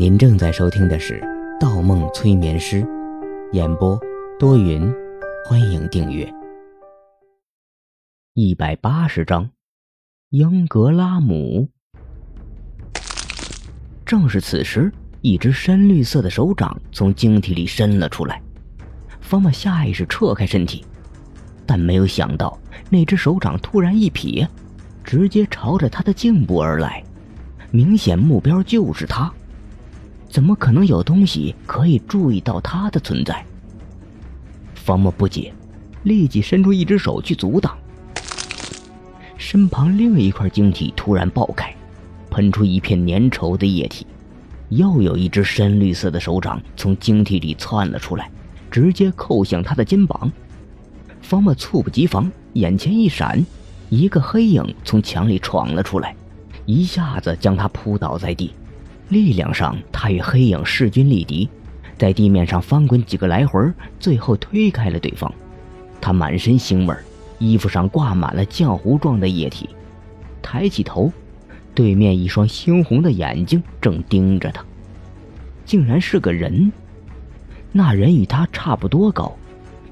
您正在收听的是《盗梦催眠师》，演播多云，欢迎订阅。一百八十章，英格拉姆。正是此时，一只深绿色的手掌从晶体里伸了出来。方莫下意识撤开身体，但没有想到，那只手掌突然一撇，直接朝着他的颈部而来，明显目标就是他。怎么可能有东西可以注意到他的存在？方莫不解，立即伸出一只手去阻挡。身旁另一块晶体突然爆开，喷出一片粘稠的液体。又有一只深绿色的手掌从晶体里窜了出来，直接扣向他的肩膀。方莫猝不及防，眼前一闪，一个黑影从墙里闯了出来，一下子将他扑倒在地。力量上，他与黑影势均力敌，在地面上翻滚几个来回，最后推开了对方。他满身腥味，衣服上挂满了浆糊状的液体。抬起头，对面一双猩红的眼睛正盯着他，竟然是个人。那人与他差不多高，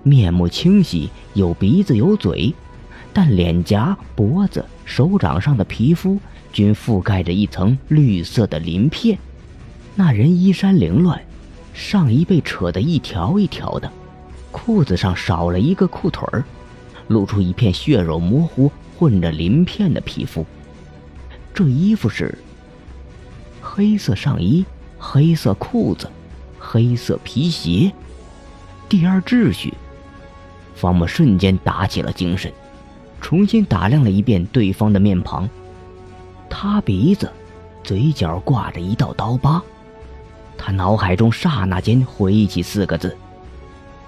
面目清晰，有鼻子有嘴，但脸颊、脖子、手掌上的皮肤。均覆盖着一层绿色的鳞片，那人衣衫凌乱，上衣被扯得一条一条的，裤子上少了一个裤腿儿，露出一片血肉模糊、混着鳞片的皮肤。这衣服是黑色上衣、黑色裤子、黑色皮鞋。第二秩序，方木瞬间打起了精神，重新打量了一遍对方的面庞。他鼻子、嘴角挂着一道刀疤，他脑海中刹那间回忆起四个字：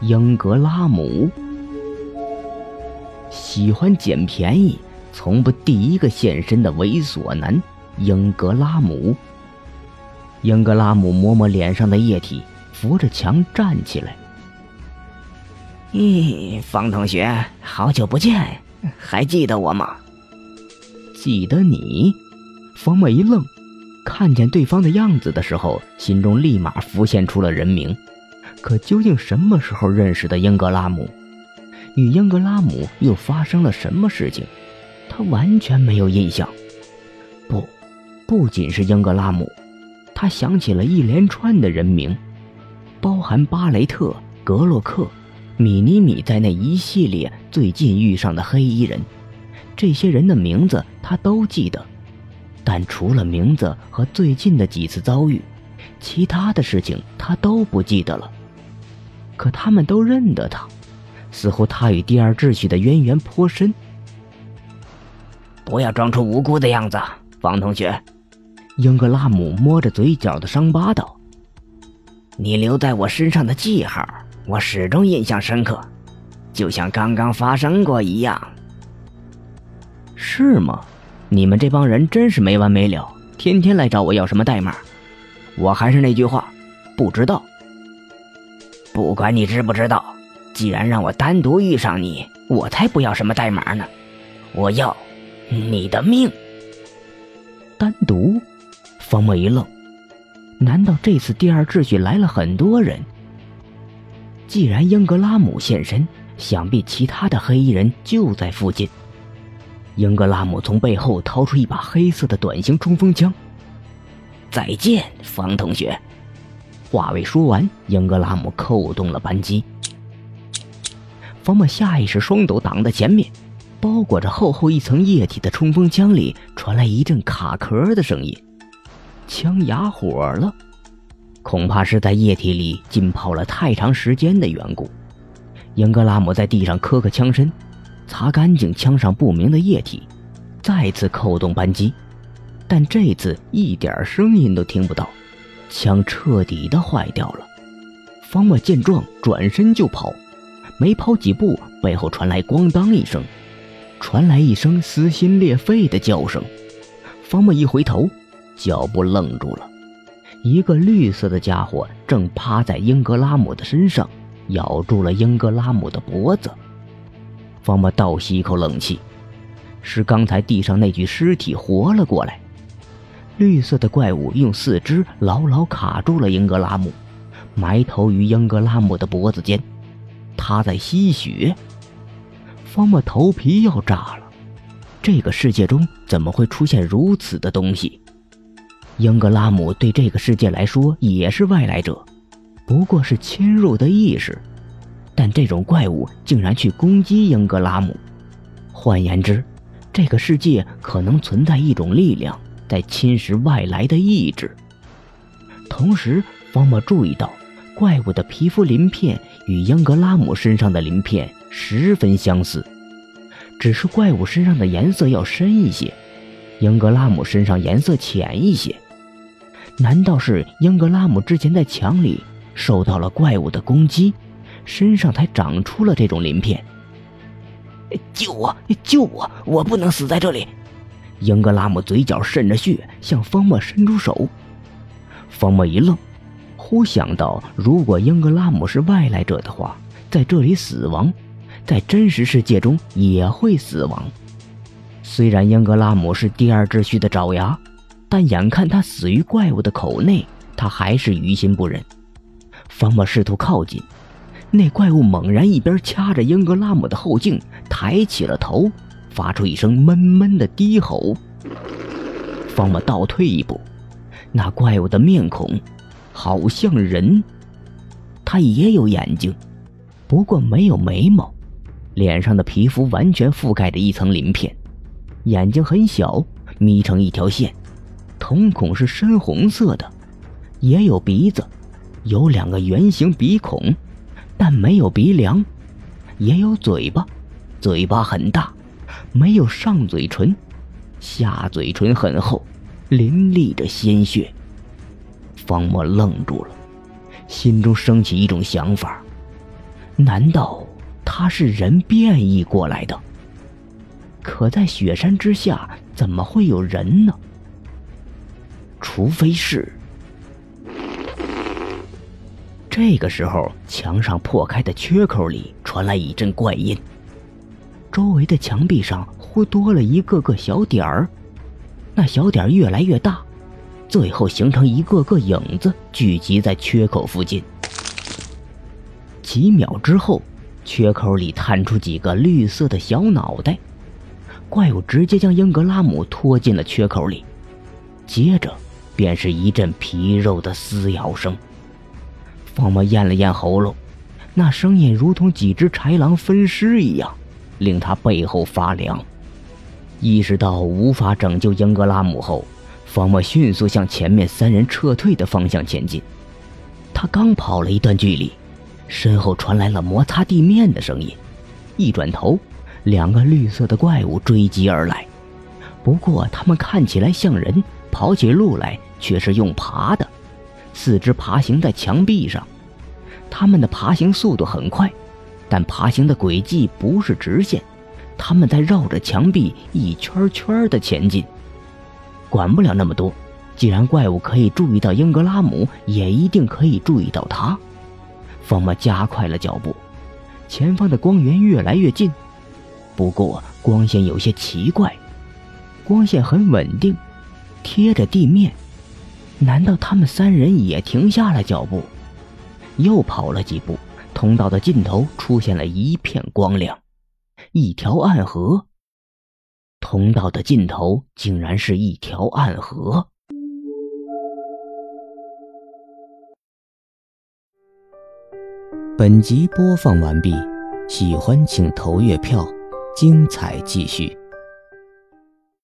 英格拉姆。喜欢捡便宜，从不第一个现身的猥琐男英格拉姆。英格拉姆抹抹脸上的液体，扶着墙站起来。咦，方同学，好久不见，还记得我吗？记得你。方墨一愣，看见对方的样子的时候，心中立马浮现出了人名。可究竟什么时候认识的英格拉姆？与英格拉姆又发生了什么事情？他完全没有印象。不，不仅是英格拉姆，他想起了一连串的人名，包含巴雷特、格洛克、米尼米在内一系列最近遇上的黑衣人。这些人的名字他都记得。但除了名字和最近的几次遭遇，其他的事情他都不记得了。可他们都认得他，似乎他与第二秩序的渊源颇深。不要装出无辜的样子，方同学。英格拉姆摸着嘴角的伤疤道：“你留在我身上的记号，我始终印象深刻，就像刚刚发生过一样。”是吗？你们这帮人真是没完没了，天天来找我要什么代码。我还是那句话，不知道。不管你知不知道，既然让我单独遇上你，我才不要什么代码呢。我要你的命。单独？方墨一愣，难道这次第二秩序来了很多人？既然英格拉姆现身，想必其他的黑衣人就在附近。英格拉姆从背后掏出一把黑色的短型冲锋枪。再见，方同学。话未说完，英格拉姆扣动了扳机。方莫下意识双手挡在前面，包裹着厚厚一层液体的冲锋枪里传来一阵卡壳的声音，枪哑火了，恐怕是在液体里浸泡了太长时间的缘故。英格拉姆在地上磕个枪身。擦干净枪上不明的液体，再次扣动扳机，但这次一点声音都听不到，枪彻底的坏掉了。方墨见状，转身就跑，没跑几步，背后传来咣当一声，传来一声撕心裂肺的叫声。方墨一回头，脚步愣住了，一个绿色的家伙正趴在英格拉姆的身上，咬住了英格拉姆的脖子。方莫倒吸一口冷气，是刚才地上那具尸体活了过来。绿色的怪物用四肢牢牢卡住了英格拉姆，埋头于英格拉姆的脖子间，他在吸血。方莫头皮要炸了，这个世界中怎么会出现如此的东西？英格拉姆对这个世界来说也是外来者，不过是侵入的意识，但这种怪物竟然去攻击英格拉姆，换言之，这个世界可能存在一种力量在侵蚀外来的意志。同时，方莫注意到，怪物的皮肤鳞片与英格拉姆身上的鳞片十分相似，只是怪物身上的颜色要深一些，英格拉姆身上颜色浅一些。难道是英格拉姆之前在墙里受到了怪物的攻击，身上才长出了这种鳞片？救我！救我！我不能死在这里！英格拉姆嘴角渗着血，向方莫伸出手。方莫一愣，忽想到，如果英格拉姆是外来者的话，在这里死亡，在真实世界中也会死亡。虽然英格拉姆是第二秩序的爪牙。但眼看他死于怪物的口内，他还是于心不忍。方莫试图靠近，那怪物猛然一边掐着英格拉姆的后颈，抬起了头，发出一声闷闷的低吼。方莫倒退一步，那怪物的面孔好像人，他也有眼睛，不过没有眉毛，脸上的皮肤完全覆盖着一层鳞片，眼睛很小，眯成一条线。瞳孔是深红色的，也有鼻子，有两个圆形鼻孔，但没有鼻梁；也有嘴巴，嘴巴很大，没有上嘴唇，下嘴唇很厚，淋漓着鲜血。方墨愣住了，心中升起一种想法：难道他是人变异过来的？可在雪山之下，怎么会有人呢？除非是。这个时候，墙上破开的缺口里传来一阵怪音，周围的墙壁上忽多了一个个小点儿，那小点儿越来越大，最后形成一个个影子，聚集在缺口附近。几秒之后，缺口里探出几个绿色的小脑袋，怪物直接将英格拉姆拖进了缺口里，接着。便是一阵皮肉的撕咬声。方莫咽了咽喉咙，那声音如同几只豺狼分尸一样，令他背后发凉。意识到无法拯救英格拉姆后，方莫迅速向前面三人撤退的方向前进。他刚跑了一段距离，身后传来了摩擦地面的声音。一转头，两个绿色的怪物追击而来，不过他们看起来像人，跑起路来。却是用爬的，四肢爬行在墙壁上。他们的爬行速度很快，但爬行的轨迹不是直线，他们在绕着墙壁一圈圈的前进。管不了那么多，既然怪物可以注意到英格拉姆，也一定可以注意到他。方莫加快了脚步，前方的光源越来越近，不过光线有些奇怪，光线很稳定，贴着地面。难道他们三人也停下了脚步？又跑了几步，通道的尽头出现了一片光亮，一条暗河。通道的尽头竟然是一条暗河。本集播放完毕，喜欢请投月票，精彩继续。